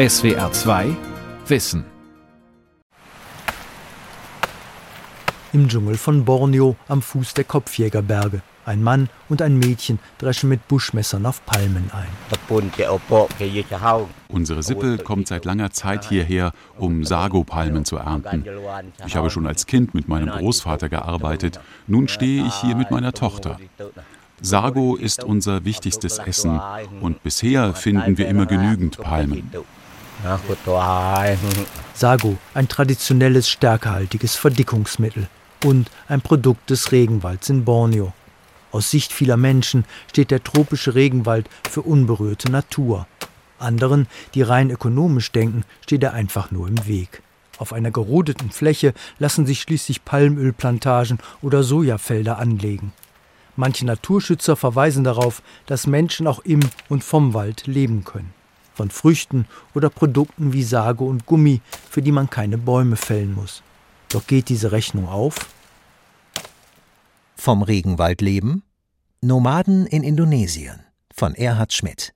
SWR 2 Wissen. Im Dschungel von Borneo am Fuß der Kopfjägerberge. Ein Mann und ein Mädchen dreschen mit Buschmessern auf Palmen ein. Unsere Sippe kommt seit langer Zeit hierher, um Sago-Palmen zu ernten. Ich habe schon als Kind mit meinem Großvater gearbeitet. Nun stehe ich hier mit meiner Tochter. Sago ist unser wichtigstes Essen und bisher finden wir immer genügend Palmen. Sago, ein traditionelles stärkehaltiges Verdickungsmittel und ein Produkt des Regenwalds in Borneo. Aus Sicht vieler Menschen steht der tropische Regenwald für unberührte Natur. Anderen, die rein ökonomisch denken, steht er einfach nur im Weg. Auf einer gerodeten Fläche lassen sich schließlich Palmölplantagen oder Sojafelder anlegen. Manche Naturschützer verweisen darauf, dass Menschen auch im und vom Wald leben können. Von Früchten oder Produkten wie Sage und Gummi, für die man keine Bäume fällen muss. Doch geht diese Rechnung auf? Vom Regenwald leben? Nomaden in Indonesien von Erhard Schmidt.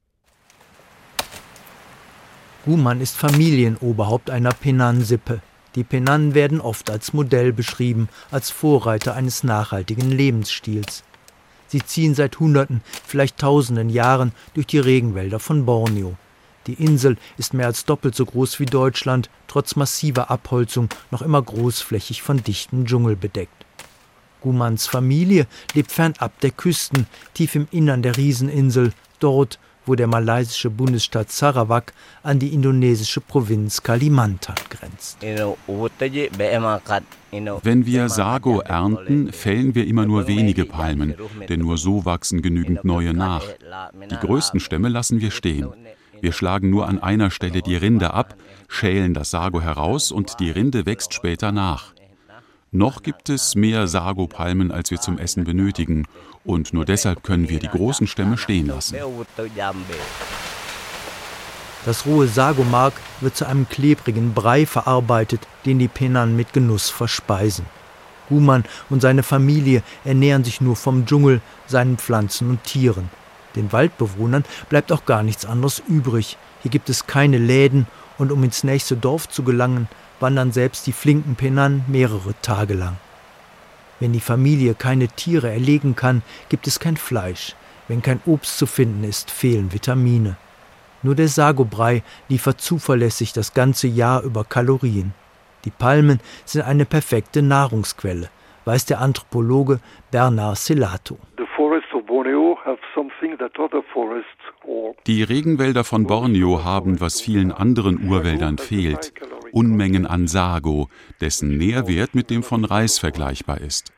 Guman ist Familienoberhaupt einer Penan-Sippe. Die Penan werden oft als Modell beschrieben, als Vorreiter eines nachhaltigen Lebensstils. Sie ziehen seit Hunderten, vielleicht Tausenden Jahren durch die Regenwälder von Borneo. Die Insel ist mehr als doppelt so groß wie Deutschland, trotz massiver Abholzung noch immer großflächig von dichtem Dschungel bedeckt. Gumans Familie lebt fernab der Küsten, tief im Innern der Rieseninsel, dort, wo der malaysische Bundesstaat Sarawak an die indonesische Provinz Kalimantan grenzt. Wenn wir Sago ernten, fällen wir immer nur wenige Palmen, denn nur so wachsen genügend neue nach. Die größten Stämme lassen wir stehen. Wir schlagen nur an einer Stelle die Rinde ab, schälen das Sago heraus und die Rinde wächst später nach. Noch gibt es mehr Sago-Palmen, als wir zum Essen benötigen, und nur deshalb können wir die großen Stämme stehen lassen. Das rohe Sagomark wird zu einem klebrigen Brei verarbeitet, den die Penan mit Genuss verspeisen. Guman und seine Familie ernähren sich nur vom Dschungel, seinen Pflanzen und Tieren. Den Waldbewohnern bleibt auch gar nichts anderes übrig. Hier gibt es keine Läden und um ins nächste Dorf zu gelangen, wandern selbst die flinken Penan mehrere Tage lang. Wenn die Familie keine Tiere erlegen kann, gibt es kein Fleisch. Wenn kein Obst zu finden ist, fehlen Vitamine. Nur der Sagobrei liefert zuverlässig das ganze Jahr über Kalorien. Die Palmen sind eine perfekte Nahrungsquelle, weiß der Anthropologe Bernard Selato. Die Regenwälder von Borneo haben, was vielen anderen Urwäldern fehlt, Unmengen an Sago, dessen Nährwert mit dem von Reis vergleichbar ist.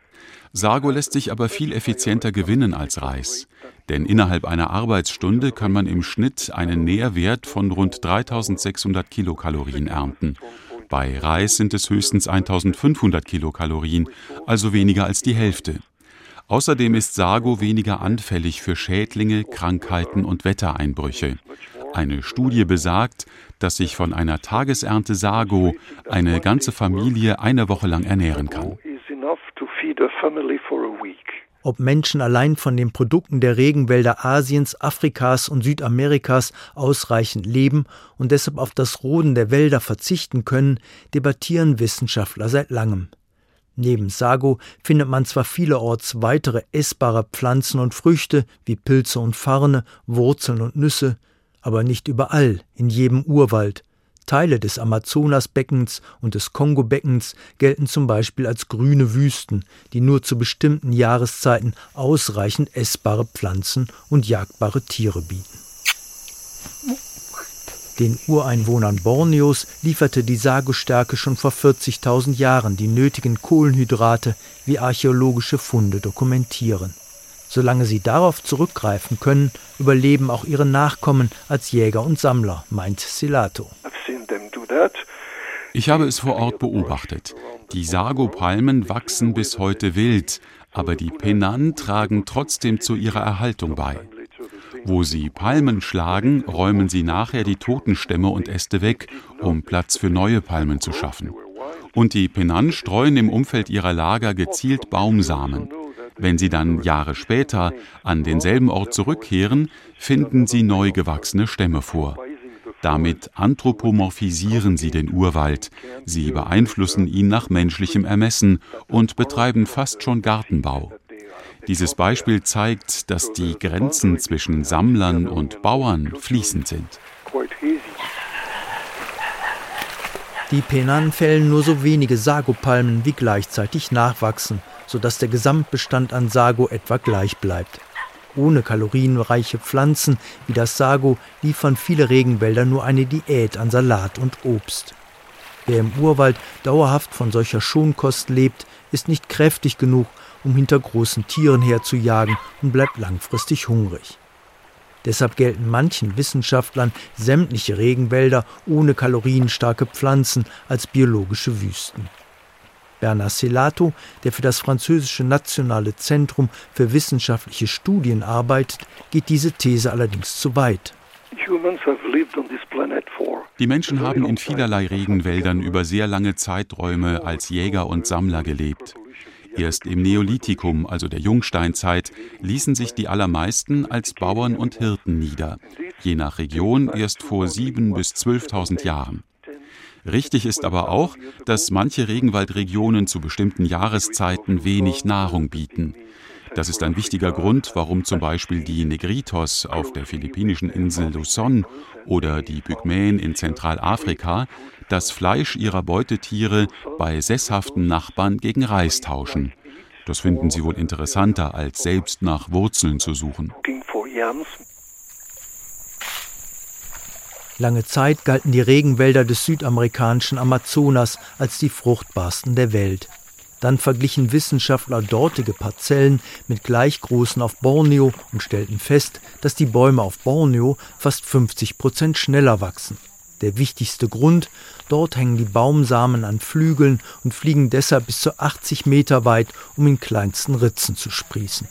Sago lässt sich aber viel effizienter gewinnen als Reis. Denn innerhalb einer Arbeitsstunde kann man im Schnitt einen Nährwert von rund 3600 Kilokalorien ernten. Bei Reis sind es höchstens 1500 Kilokalorien, also weniger als die Hälfte. Außerdem ist Sago weniger anfällig für Schädlinge, Krankheiten und Wettereinbrüche. Eine Studie besagt, dass sich von einer Tagesernte Sago eine ganze Familie eine Woche lang ernähren kann. Ob Menschen allein von den Produkten der Regenwälder Asiens, Afrikas und Südamerikas ausreichend leben und deshalb auf das Roden der Wälder verzichten können, debattieren Wissenschaftler seit langem. Neben Sago findet man zwar vielerorts weitere essbare Pflanzen und Früchte wie Pilze und Farne, Wurzeln und Nüsse, aber nicht überall, in jedem Urwald. Teile des Amazonasbeckens und des Kongobeckens gelten zum Beispiel als grüne Wüsten, die nur zu bestimmten Jahreszeiten ausreichend essbare Pflanzen und jagbare Tiere bieten. Den Ureinwohnern Borneos lieferte die Sagostärke schon vor 40.000 Jahren die nötigen Kohlenhydrate, wie archäologische Funde dokumentieren. Solange sie darauf zurückgreifen können, überleben auch ihre Nachkommen als Jäger und Sammler, meint Silato. Ich habe es vor Ort beobachtet. Die Sago-Palmen wachsen bis heute wild, aber die Penan tragen trotzdem zu ihrer Erhaltung bei. Wo sie Palmen schlagen, räumen sie nachher die toten Stämme und Äste weg, um Platz für neue Palmen zu schaffen. Und die Penan streuen im Umfeld ihrer Lager gezielt Baumsamen. Wenn sie dann Jahre später an denselben Ort zurückkehren, finden sie neu gewachsene Stämme vor. Damit anthropomorphisieren sie den Urwald, sie beeinflussen ihn nach menschlichem Ermessen und betreiben fast schon Gartenbau. Dieses Beispiel zeigt, dass die Grenzen zwischen Sammlern und Bauern fließend sind. Die Penan fällen nur so wenige Sagopalmen, wie gleichzeitig nachwachsen, sodass der Gesamtbestand an Sago etwa gleich bleibt. Ohne kalorienreiche Pflanzen wie das Sago liefern viele Regenwälder nur eine Diät an Salat und Obst. Wer im Urwald dauerhaft von solcher Schonkost lebt, ist nicht kräftig genug, um hinter großen Tieren herzujagen und bleibt langfristig hungrig. Deshalb gelten manchen Wissenschaftlern sämtliche Regenwälder ohne kalorienstarke Pflanzen als biologische Wüsten. Bernard Selato, der für das französische Nationale Zentrum für wissenschaftliche Studien arbeitet, geht diese These allerdings zu weit. Die Menschen haben in vielerlei Regenwäldern über sehr lange Zeiträume als Jäger und Sammler gelebt. Erst im Neolithikum, also der Jungsteinzeit, ließen sich die allermeisten als Bauern und Hirten nieder, je nach Region erst vor 7.000 bis 12.000 Jahren. Richtig ist aber auch, dass manche Regenwaldregionen zu bestimmten Jahreszeiten wenig Nahrung bieten. Das ist ein wichtiger Grund, warum zum Beispiel die Negritos auf der philippinischen Insel Luzon oder die Pygmäen in Zentralafrika das Fleisch ihrer Beutetiere bei sesshaften Nachbarn gegen Reis tauschen. Das finden sie wohl interessanter, als selbst nach Wurzeln zu suchen. Lange Zeit galten die Regenwälder des südamerikanischen Amazonas als die fruchtbarsten der Welt. Dann verglichen Wissenschaftler dortige Parzellen mit gleich großen auf Borneo und stellten fest, dass die Bäume auf Borneo fast 50 Prozent schneller wachsen. Der wichtigste Grund, dort hängen die Baumsamen an Flügeln und fliegen deshalb bis zu 80 Meter weit, um in kleinsten Ritzen zu sprießen.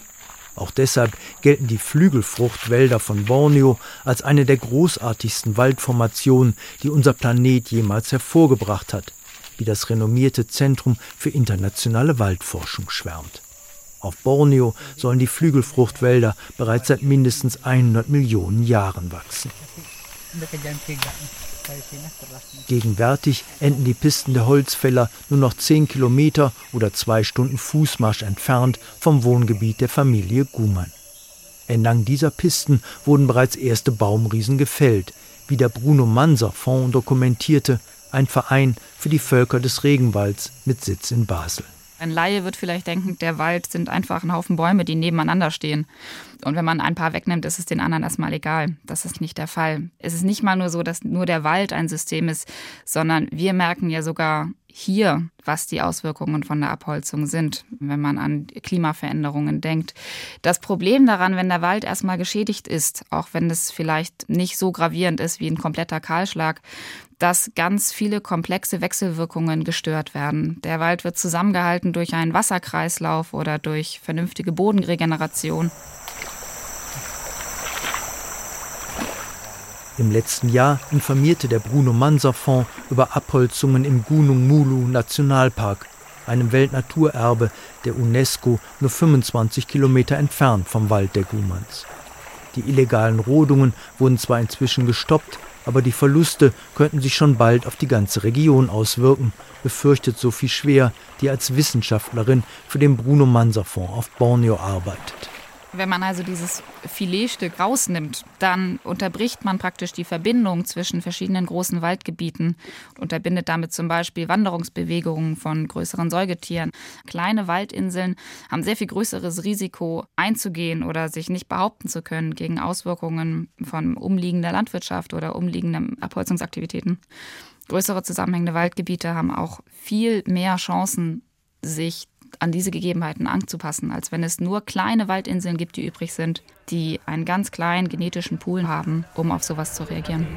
Auch deshalb gelten die Flügelfruchtwälder von Borneo als eine der großartigsten Waldformationen, die unser Planet jemals hervorgebracht hat, wie das renommierte Zentrum für internationale Waldforschung schwärmt. Auf Borneo sollen die Flügelfruchtwälder bereits seit mindestens 100 Millionen Jahren wachsen. Gegenwärtig enden die Pisten der Holzfäller nur noch zehn Kilometer oder zwei Stunden Fußmarsch entfernt vom Wohngebiet der Familie Gumann. Entlang dieser Pisten wurden bereits erste Baumriesen gefällt, wie der Bruno Manser Fonds dokumentierte, ein Verein für die Völker des Regenwalds mit Sitz in Basel. Ein Laie wird vielleicht denken, der Wald sind einfach ein Haufen Bäume, die nebeneinander stehen. Und wenn man ein paar wegnimmt, ist es den anderen erstmal egal. Das ist nicht der Fall. Es ist nicht mal nur so, dass nur der Wald ein System ist, sondern wir merken ja sogar hier, was die Auswirkungen von der Abholzung sind, wenn man an Klimaveränderungen denkt. Das Problem daran, wenn der Wald erstmal geschädigt ist, auch wenn es vielleicht nicht so gravierend ist wie ein kompletter Kahlschlag, dass ganz viele komplexe Wechselwirkungen gestört werden. Der Wald wird zusammengehalten durch einen Wasserkreislauf oder durch vernünftige Bodenregeneration. Im letzten Jahr informierte der Bruno Manser Fonds über Abholzungen im Gunung Mulu Nationalpark, einem Weltnaturerbe der UNESCO nur 25 Kilometer entfernt vom Wald der Gumans. Die illegalen Rodungen wurden zwar inzwischen gestoppt, aber die Verluste könnten sich schon bald auf die ganze Region auswirken, befürchtet Sophie Schwer, die als Wissenschaftlerin für den Bruno Manser Fonds auf Borneo arbeitet. Wenn man also dieses Filetstück rausnimmt, dann unterbricht man praktisch die Verbindung zwischen verschiedenen großen Waldgebieten, unterbindet damit zum Beispiel Wanderungsbewegungen von größeren Säugetieren. Kleine Waldinseln haben sehr viel größeres Risiko einzugehen oder sich nicht behaupten zu können gegen Auswirkungen von umliegender Landwirtschaft oder umliegenden Abholzungsaktivitäten. Größere zusammenhängende Waldgebiete haben auch viel mehr Chancen, sich an diese Gegebenheiten anzupassen, als wenn es nur kleine Waldinseln gibt, die übrig sind, die einen ganz kleinen genetischen Pool haben, um auf sowas zu reagieren.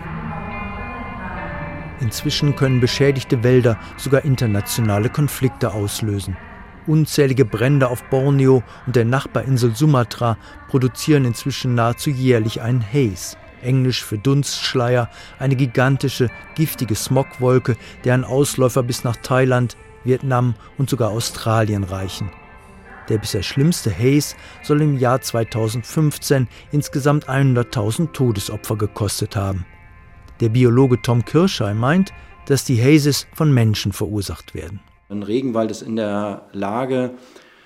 Inzwischen können beschädigte Wälder sogar internationale Konflikte auslösen. Unzählige Brände auf Borneo und der Nachbarinsel Sumatra produzieren inzwischen nahezu jährlich einen Haze, englisch für Dunstschleier, eine gigantische, giftige Smogwolke, deren Ausläufer bis nach Thailand, Vietnam und sogar Australien reichen. Der bisher schlimmste Haze soll im Jahr 2015 insgesamt 100.000 Todesopfer gekostet haben. Der Biologe Tom Kirschei meint, dass die Hazes von Menschen verursacht werden. Ein Regenwald ist in der Lage,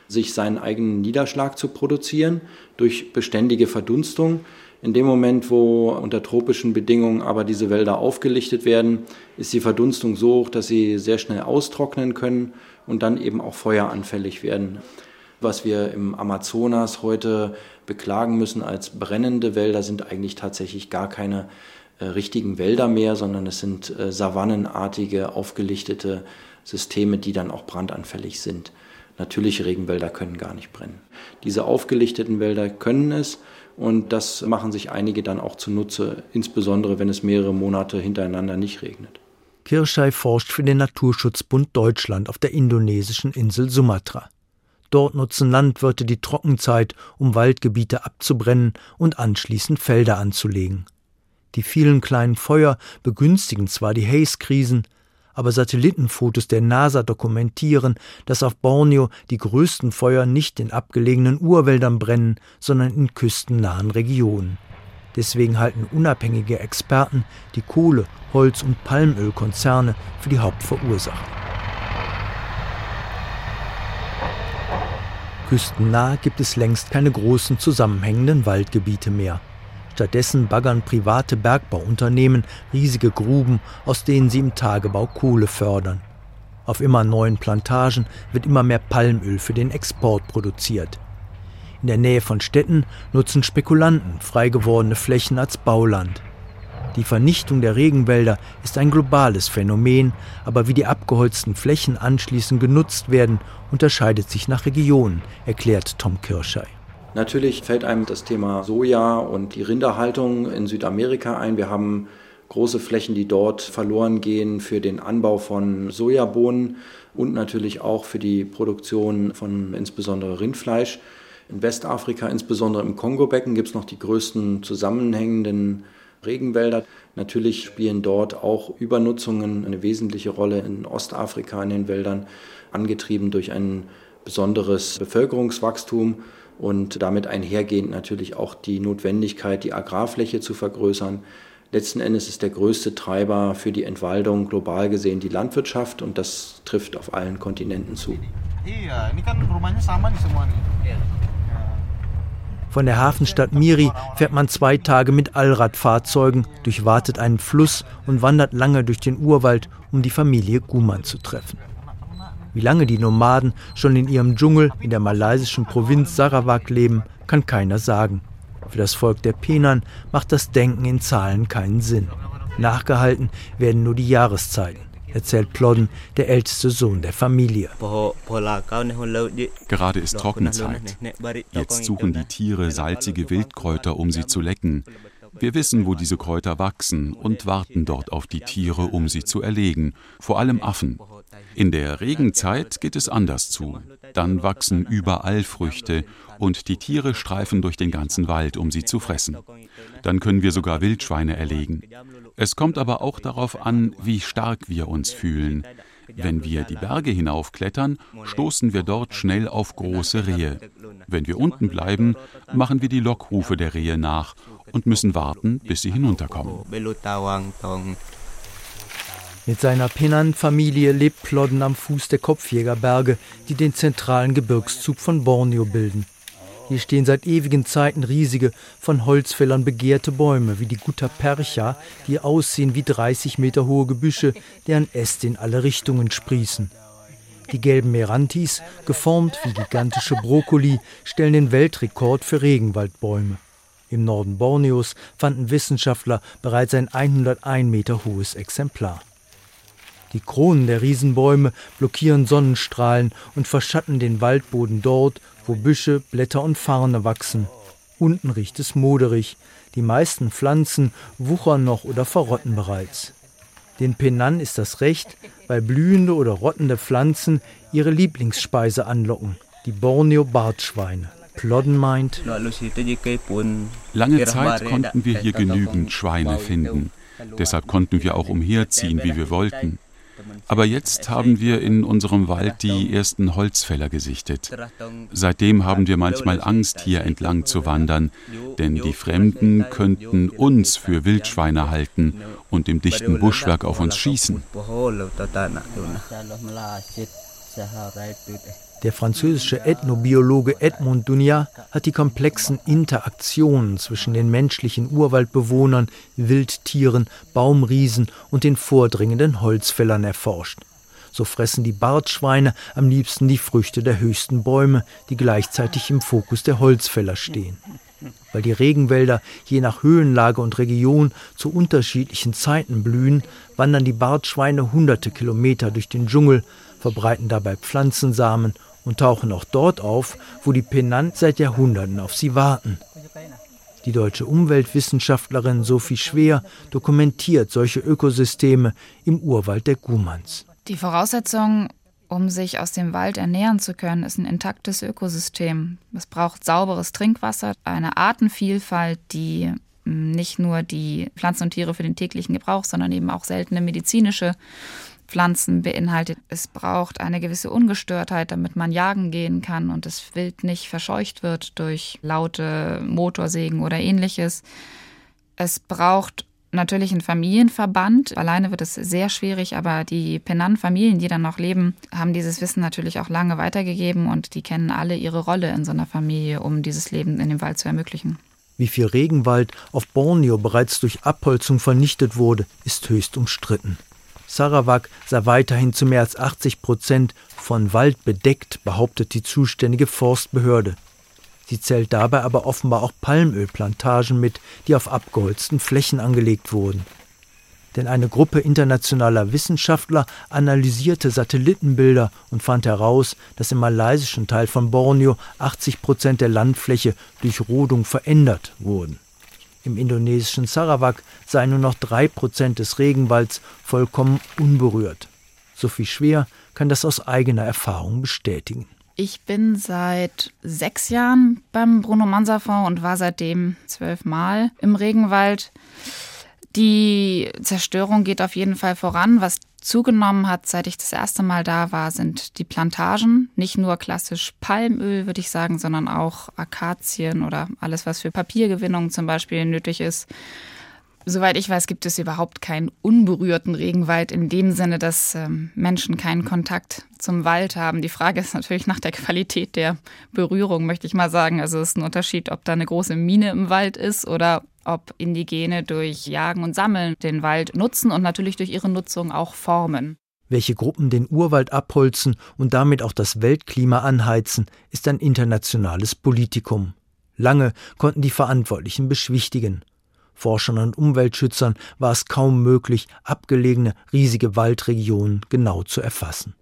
sich seinen eigenen Niederschlag zu produzieren durch beständige Verdunstung. In dem Moment, wo unter tropischen Bedingungen aber diese Wälder aufgelichtet werden, ist die Verdunstung so hoch, dass sie sehr schnell austrocknen können und dann eben auch feueranfällig werden. Was wir im Amazonas heute beklagen müssen als brennende Wälder, sind eigentlich tatsächlich gar keine äh, richtigen Wälder mehr, sondern es sind äh, savannenartige, aufgelichtete Systeme, die dann auch brandanfällig sind. Natürliche Regenwälder können gar nicht brennen. Diese aufgelichteten Wälder können es und das machen sich einige dann auch zunutze, insbesondere wenn es mehrere Monate hintereinander nicht regnet. Kirschei forscht für den Naturschutzbund Deutschland auf der indonesischen Insel Sumatra. Dort nutzen Landwirte die Trockenzeit, um Waldgebiete abzubrennen und anschließend Felder anzulegen. Die vielen kleinen Feuer begünstigen zwar die Haze-Krisen, aber Satellitenfotos der NASA dokumentieren, dass auf Borneo die größten Feuer nicht in abgelegenen Urwäldern brennen, sondern in küstennahen Regionen. Deswegen halten unabhängige Experten die Kohle-, Holz- und Palmölkonzerne für die Hauptverursacher. Küstennah gibt es längst keine großen zusammenhängenden Waldgebiete mehr. Stattdessen baggern private Bergbauunternehmen riesige Gruben, aus denen sie im Tagebau Kohle fördern. Auf immer neuen Plantagen wird immer mehr Palmöl für den Export produziert. In der Nähe von Städten nutzen Spekulanten frei gewordene Flächen als Bauland. Die Vernichtung der Regenwälder ist ein globales Phänomen, aber wie die abgeholzten Flächen anschließend genutzt werden, unterscheidet sich nach Regionen, erklärt Tom Kirschei. Natürlich fällt einem das Thema Soja und die Rinderhaltung in Südamerika ein. Wir haben große Flächen, die dort verloren gehen für den Anbau von Sojabohnen und natürlich auch für die Produktion von insbesondere Rindfleisch. In Westafrika, insbesondere im Kongo-Becken, gibt es noch die größten zusammenhängenden Regenwälder. Natürlich spielen dort auch Übernutzungen eine wesentliche Rolle in Ostafrika in den Wäldern, angetrieben durch ein besonderes Bevölkerungswachstum und damit einhergehend natürlich auch die Notwendigkeit, die Agrarfläche zu vergrößern. Letzten Endes ist der größte Treiber für die Entwaldung global gesehen die Landwirtschaft und das trifft auf allen Kontinenten zu. Von der Hafenstadt Miri fährt man zwei Tage mit Allradfahrzeugen, durchwartet einen Fluss und wandert lange durch den Urwald, um die Familie Guman zu treffen. Wie lange die Nomaden schon in ihrem Dschungel in der malaysischen Provinz Sarawak leben, kann keiner sagen. Für das Volk der Penan macht das Denken in Zahlen keinen Sinn. Nachgehalten werden nur die Jahreszeiten, erzählt Plodden, der älteste Sohn der Familie. Gerade ist Trockenzeit. Jetzt suchen die Tiere salzige Wildkräuter, um sie zu lecken. Wir wissen, wo diese Kräuter wachsen und warten dort auf die Tiere, um sie zu erlegen, vor allem Affen. In der Regenzeit geht es anders zu. Dann wachsen überall Früchte und die Tiere streifen durch den ganzen Wald, um sie zu fressen. Dann können wir sogar Wildschweine erlegen. Es kommt aber auch darauf an, wie stark wir uns fühlen. Wenn wir die Berge hinaufklettern, stoßen wir dort schnell auf große Rehe. Wenn wir unten bleiben, machen wir die Lockrufe der Rehe nach und müssen warten, bis sie hinunterkommen. Mit seiner Penan-Familie lebt Plodden am Fuß der Kopfjägerberge, die den zentralen Gebirgszug von Borneo bilden. Hier stehen seit ewigen Zeiten riesige, von Holzfällern begehrte Bäume wie die Gutta Percha, die aussehen wie 30 Meter hohe Gebüsche, deren Äste in alle Richtungen sprießen. Die gelben Merantis, geformt wie gigantische Brokkoli, stellen den Weltrekord für Regenwaldbäume. Im Norden Borneos fanden Wissenschaftler bereits ein 101 Meter hohes Exemplar. Die Kronen der Riesenbäume blockieren Sonnenstrahlen und verschatten den Waldboden dort, wo Büsche, Blätter und Farne wachsen. Unten riecht es moderig. Die meisten Pflanzen wuchern noch oder verrotten bereits. Den Penan ist das recht, weil blühende oder rottende Pflanzen ihre Lieblingsspeise anlocken, die Borneo-Bartschweine. Plodden meint, lange Zeit konnten wir hier genügend Schweine finden. Deshalb konnten wir auch umherziehen, wie wir wollten. Aber jetzt haben wir in unserem Wald die ersten Holzfäller gesichtet. Seitdem haben wir manchmal Angst, hier entlang zu wandern, denn die Fremden könnten uns für Wildschweine halten und im dichten Buschwerk auf uns schießen. Der französische Ethnobiologe Edmond Dunia hat die komplexen Interaktionen zwischen den menschlichen Urwaldbewohnern, Wildtieren, Baumriesen und den vordringenden Holzfällern erforscht. So fressen die Bartschweine am liebsten die Früchte der höchsten Bäume, die gleichzeitig im Fokus der Holzfäller stehen. Weil die Regenwälder je nach Höhenlage und Region zu unterschiedlichen Zeiten blühen, wandern die Bartschweine hunderte Kilometer durch den Dschungel, verbreiten dabei Pflanzensamen und tauchen auch dort auf, wo die Penant seit Jahrhunderten auf sie warten. Die deutsche Umweltwissenschaftlerin Sophie Schwer dokumentiert solche Ökosysteme im Urwald der Gumans. Die Voraussetzung, um sich aus dem Wald ernähren zu können, ist ein intaktes Ökosystem. Es braucht sauberes Trinkwasser, eine Artenvielfalt, die nicht nur die Pflanzen und Tiere für den täglichen Gebrauch, sondern eben auch seltene medizinische Pflanzen beinhaltet. Es braucht eine gewisse Ungestörtheit, damit man jagen gehen kann und das Wild nicht verscheucht wird durch laute Motorsägen oder ähnliches. Es braucht natürlich einen Familienverband. Alleine wird es sehr schwierig, aber die Pennan-Familien, die dann noch leben, haben dieses Wissen natürlich auch lange weitergegeben und die kennen alle ihre Rolle in so einer Familie, um dieses Leben in dem Wald zu ermöglichen. Wie viel Regenwald auf Borneo bereits durch Abholzung vernichtet wurde, ist höchst umstritten. Sarawak sei weiterhin zu mehr als 80 Prozent von Wald bedeckt, behauptet die zuständige Forstbehörde. Sie zählt dabei aber offenbar auch Palmölplantagen mit, die auf abgeholzten Flächen angelegt wurden. Denn eine Gruppe internationaler Wissenschaftler analysierte Satellitenbilder und fand heraus, dass im malaysischen Teil von Borneo 80 Prozent der Landfläche durch Rodung verändert wurden. Im indonesischen Sarawak seien nur noch drei Prozent des Regenwalds vollkommen unberührt. Sophie Schwer kann das aus eigener Erfahrung bestätigen. Ich bin seit sechs Jahren beim Bruno Manser Fonds und war seitdem zwölfmal im Regenwald. Die Zerstörung geht auf jeden Fall voran. Was zugenommen hat, seit ich das erste Mal da war, sind die Plantagen. Nicht nur klassisch Palmöl, würde ich sagen, sondern auch Akazien oder alles, was für Papiergewinnung zum Beispiel nötig ist. Soweit ich weiß, gibt es überhaupt keinen unberührten Regenwald in dem Sinne, dass ähm, Menschen keinen Kontakt zum Wald haben. Die Frage ist natürlich nach der Qualität der Berührung, möchte ich mal sagen. Also es ist ein Unterschied, ob da eine große Mine im Wald ist oder ob Indigene durch Jagen und Sammeln den Wald nutzen und natürlich durch ihre Nutzung auch formen. Welche Gruppen den Urwald abholzen und damit auch das Weltklima anheizen, ist ein internationales Politikum. Lange konnten die Verantwortlichen beschwichtigen. Forschern und Umweltschützern war es kaum möglich, abgelegene, riesige Waldregionen genau zu erfassen.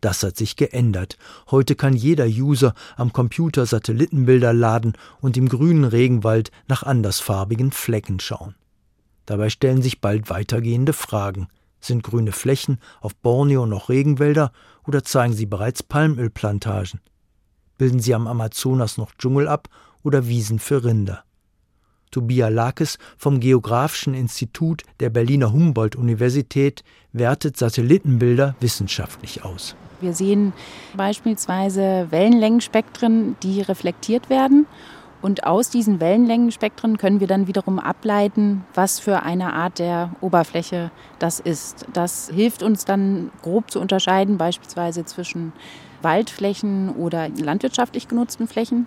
Das hat sich geändert. Heute kann jeder User am Computer Satellitenbilder laden und im grünen Regenwald nach andersfarbigen Flecken schauen. Dabei stellen sich bald weitergehende Fragen. Sind grüne Flächen auf Borneo noch Regenwälder oder zeigen sie bereits Palmölplantagen? Bilden sie am Amazonas noch Dschungel ab oder Wiesen für Rinder? Tobia Lakes vom Geographischen Institut der Berliner Humboldt-Universität wertet Satellitenbilder wissenschaftlich aus. Wir sehen beispielsweise Wellenlängenspektren, die reflektiert werden. Und aus diesen Wellenlängenspektren können wir dann wiederum ableiten, was für eine Art der Oberfläche das ist. Das hilft uns dann grob zu unterscheiden, beispielsweise zwischen Waldflächen oder landwirtschaftlich genutzten Flächen.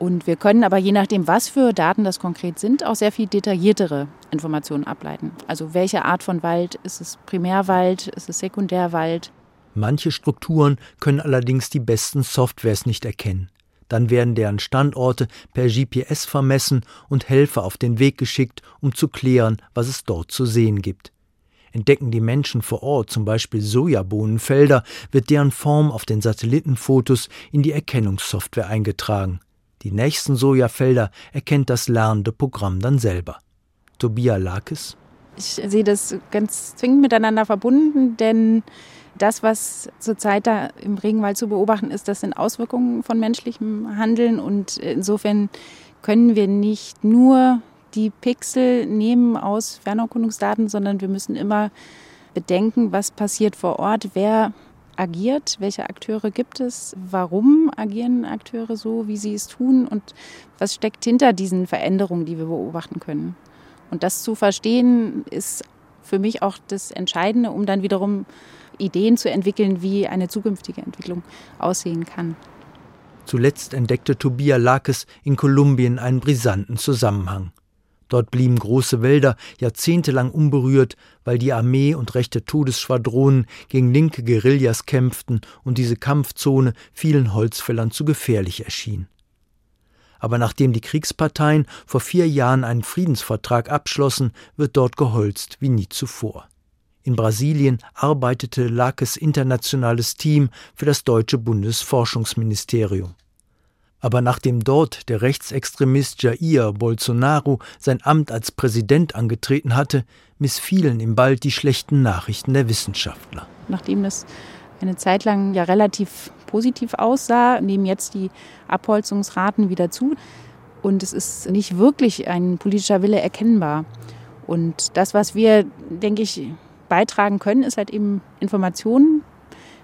Und wir können aber je nachdem, was für Daten das konkret sind, auch sehr viel detailliertere Informationen ableiten. Also welche Art von Wald, ist es Primärwald, ist es Sekundärwald? Manche Strukturen können allerdings die besten Softwares nicht erkennen. Dann werden deren Standorte per GPS vermessen und Helfer auf den Weg geschickt, um zu klären, was es dort zu sehen gibt. Entdecken die Menschen vor Ort zum Beispiel Sojabohnenfelder, wird deren Form auf den Satellitenfotos in die Erkennungssoftware eingetragen. Die nächsten Sojafelder erkennt das lernende Programm dann selber. Tobia Lakes. Ich sehe das ganz zwingend miteinander verbunden, denn das, was zurzeit da im Regenwald zu beobachten ist, das sind Auswirkungen von menschlichem Handeln und insofern können wir nicht nur die Pixel nehmen aus Fernerkundungsdaten, sondern wir müssen immer bedenken, was passiert vor Ort, wer agiert, welche Akteure gibt es, warum agieren Akteure so, wie sie es tun und was steckt hinter diesen Veränderungen, die wir beobachten können. Und das zu verstehen, ist für mich auch das Entscheidende, um dann wiederum Ideen zu entwickeln, wie eine zukünftige Entwicklung aussehen kann. Zuletzt entdeckte Tobia Lakes in Kolumbien einen brisanten Zusammenhang. Dort blieben große Wälder jahrzehntelang unberührt, weil die Armee und rechte Todesschwadronen gegen linke Guerillas kämpften und diese Kampfzone vielen Holzfällern zu gefährlich erschien. Aber nachdem die Kriegsparteien vor vier Jahren einen Friedensvertrag abschlossen, wird dort geholzt wie nie zuvor. In Brasilien arbeitete Lakes internationales Team für das deutsche Bundesforschungsministerium. Aber nachdem dort der Rechtsextremist Jair Bolsonaro sein Amt als Präsident angetreten hatte, missfielen ihm bald die schlechten Nachrichten der Wissenschaftler. Nachdem das eine Zeit lang ja relativ positiv aussah, nehmen jetzt die Abholzungsraten wieder zu. Und es ist nicht wirklich ein politischer Wille erkennbar. Und das, was wir, denke ich, beitragen können, ist halt eben Informationen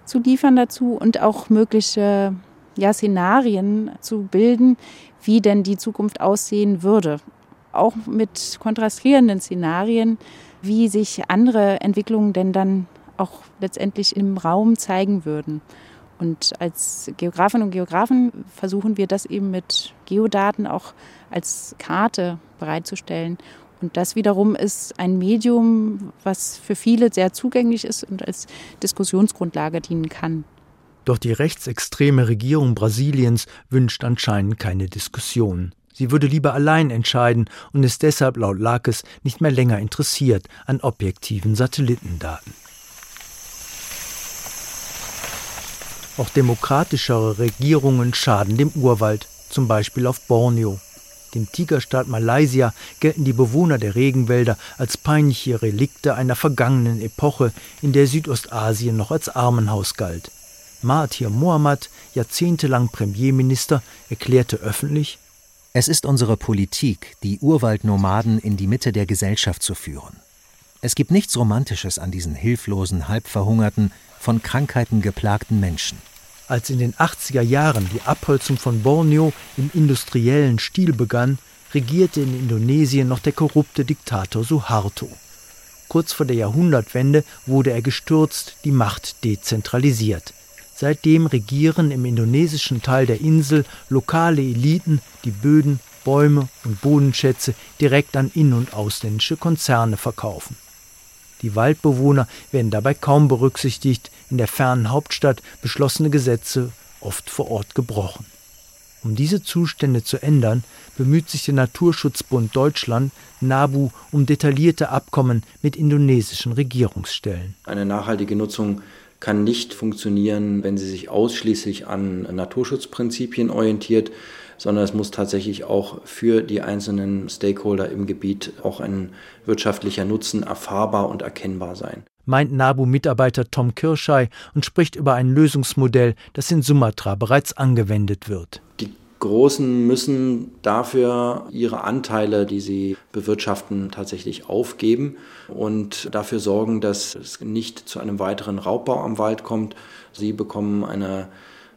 zu liefern dazu und auch mögliche ja, Szenarien zu bilden, wie denn die Zukunft aussehen würde. Auch mit kontrastierenden Szenarien, wie sich andere Entwicklungen denn dann auch letztendlich im Raum zeigen würden. Und als Geografinnen und Geografen versuchen wir das eben mit Geodaten auch als Karte bereitzustellen. Und das wiederum ist ein Medium, was für viele sehr zugänglich ist und als Diskussionsgrundlage dienen kann. Doch die rechtsextreme Regierung Brasiliens wünscht anscheinend keine Diskussion. Sie würde lieber allein entscheiden und ist deshalb laut Lakes nicht mehr länger interessiert an objektiven Satellitendaten. Auch demokratischere Regierungen schaden dem Urwald, zum Beispiel auf Borneo. Dem Tigerstaat Malaysia gelten die Bewohner der Regenwälder als peinliche Relikte einer vergangenen Epoche, in der Südostasien noch als Armenhaus galt. Mahathir Mohamad, jahrzehntelang Premierminister, erklärte öffentlich, es ist unsere Politik, die Urwaldnomaden in die Mitte der Gesellschaft zu führen. Es gibt nichts Romantisches an diesen hilflosen, halbverhungerten, von Krankheiten geplagten Menschen. Als in den 80er Jahren die Abholzung von Borneo im industriellen Stil begann, regierte in Indonesien noch der korrupte Diktator Suharto. Kurz vor der Jahrhundertwende wurde er gestürzt, die Macht dezentralisiert. Seitdem regieren im indonesischen Teil der Insel lokale Eliten, die Böden, Bäume und Bodenschätze direkt an in- und ausländische Konzerne verkaufen. Die Waldbewohner werden dabei kaum berücksichtigt, in der fernen Hauptstadt beschlossene Gesetze oft vor Ort gebrochen. Um diese Zustände zu ändern, bemüht sich der Naturschutzbund Deutschland, NABU, um detaillierte Abkommen mit indonesischen Regierungsstellen. Eine nachhaltige Nutzung kann nicht funktionieren, wenn sie sich ausschließlich an Naturschutzprinzipien orientiert, sondern es muss tatsächlich auch für die einzelnen Stakeholder im Gebiet auch ein wirtschaftlicher Nutzen erfahrbar und erkennbar sein. Meint NABU-Mitarbeiter Tom Kirschei und spricht über ein Lösungsmodell, das in Sumatra bereits angewendet wird. Die Großen müssen dafür ihre Anteile, die sie bewirtschaften, tatsächlich aufgeben und dafür sorgen, dass es nicht zu einem weiteren Raubbau am Wald kommt. Sie bekommen eine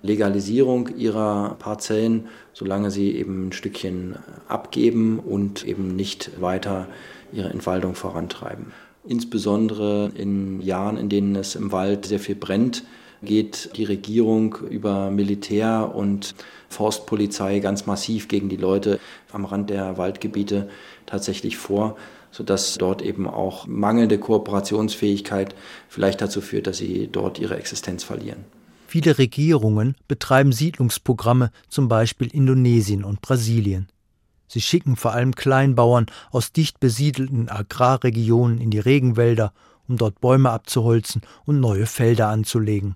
Legalisierung ihrer Parzellen, solange sie eben ein Stückchen abgeben und eben nicht weiter ihre Entwaldung vorantreiben. Insbesondere in Jahren, in denen es im Wald sehr viel brennt, geht die Regierung über Militär und Forstpolizei ganz massiv gegen die Leute am Rand der Waldgebiete tatsächlich vor, sodass dort eben auch mangelnde Kooperationsfähigkeit vielleicht dazu führt, dass sie dort ihre Existenz verlieren. Viele Regierungen betreiben Siedlungsprogramme, zum Beispiel Indonesien und Brasilien. Sie schicken vor allem Kleinbauern aus dicht besiedelten Agrarregionen in die Regenwälder, um dort Bäume abzuholzen und neue Felder anzulegen.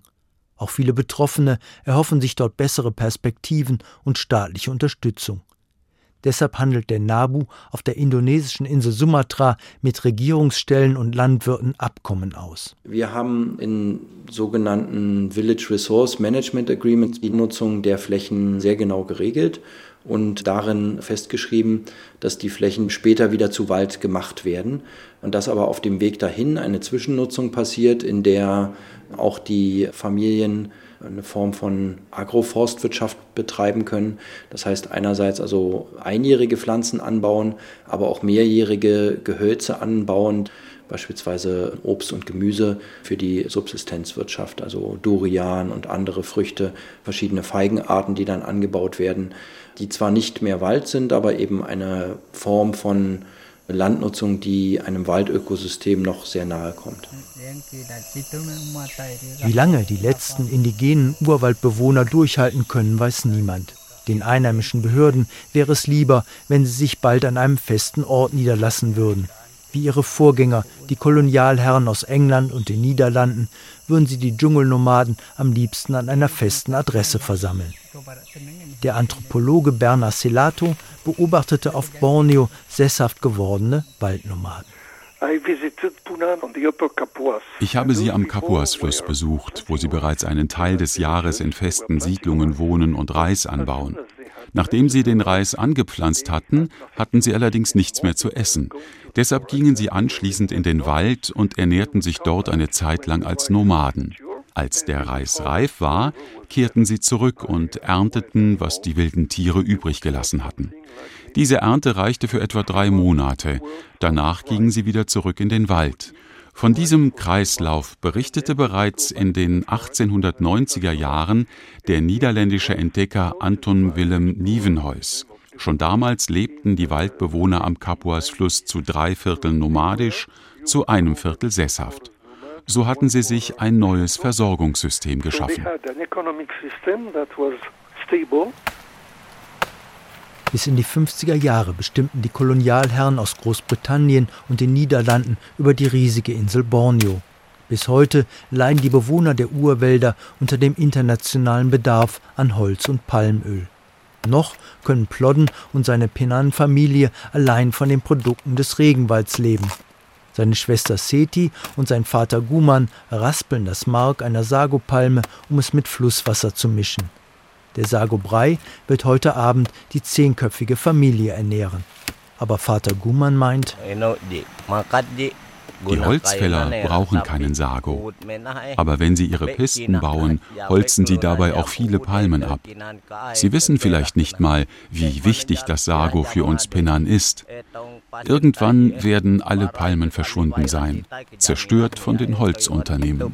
Auch viele Betroffene erhoffen sich dort bessere Perspektiven und staatliche Unterstützung. Deshalb handelt der NABU auf der indonesischen Insel Sumatra mit Regierungsstellen und Landwirten Abkommen aus. Wir haben in sogenannten Village Resource Management Agreements die Nutzung der Flächen sehr genau geregelt und darin festgeschrieben, dass die Flächen später wieder zu Wald gemacht werden und dass aber auf dem Weg dahin eine Zwischennutzung passiert, in der auch die Familien eine Form von Agroforstwirtschaft betreiben können. Das heißt einerseits also einjährige Pflanzen anbauen, aber auch mehrjährige Gehölze anbauen, beispielsweise Obst und Gemüse für die Subsistenzwirtschaft, also Durian und andere Früchte, verschiedene Feigenarten, die dann angebaut werden, die zwar nicht mehr Wald sind, aber eben eine Form von Landnutzung, die einem Waldökosystem noch sehr nahe kommt. Wie lange die letzten indigenen Urwaldbewohner durchhalten können, weiß niemand. Den einheimischen Behörden wäre es lieber, wenn sie sich bald an einem festen Ort niederlassen würden. Wie ihre Vorgänger, die Kolonialherren aus England und den Niederlanden, würden sie die Dschungelnomaden am liebsten an einer festen Adresse versammeln. Der Anthropologe Bernard Selato beobachtete auf Borneo sesshaft gewordene Waldnomaden. Ich habe sie am Kapuas-Fluss besucht, wo sie bereits einen Teil des Jahres in festen Siedlungen wohnen und Reis anbauen. Nachdem sie den Reis angepflanzt hatten, hatten sie allerdings nichts mehr zu essen. Deshalb gingen sie anschließend in den Wald und ernährten sich dort eine Zeit lang als Nomaden. Als der Reis reif war, kehrten sie zurück und ernteten, was die wilden Tiere übrig gelassen hatten. Diese Ernte reichte für etwa drei Monate. Danach gingen sie wieder zurück in den Wald. Von diesem Kreislauf berichtete bereits in den 1890er Jahren der niederländische Entdecker Anton Willem Nieuwenhuis. Schon damals lebten die Waldbewohner am Kapuas-Fluss zu drei Vierteln nomadisch, zu einem Viertel sesshaft. So hatten sie sich ein neues Versorgungssystem geschaffen. Bis in die 50er Jahre bestimmten die Kolonialherren aus Großbritannien und den Niederlanden über die riesige Insel Borneo. Bis heute leiden die Bewohner der Urwälder unter dem internationalen Bedarf an Holz und Palmöl. Noch können Plodden und seine Penan-Familie allein von den Produkten des Regenwalds leben. Seine Schwester Seti und sein Vater Guman raspeln das Mark einer Sagopalme, um es mit Flusswasser zu mischen. Der Sagobrei wird heute Abend die zehnköpfige Familie ernähren. Aber Vater Guman meint, die Holzfäller brauchen keinen Sago. Aber wenn sie ihre Pisten bauen, holzen sie dabei auch viele Palmen ab. Sie wissen vielleicht nicht mal, wie wichtig das Sago für uns Penan ist. Irgendwann werden alle Palmen verschwunden sein, zerstört von den Holzunternehmen.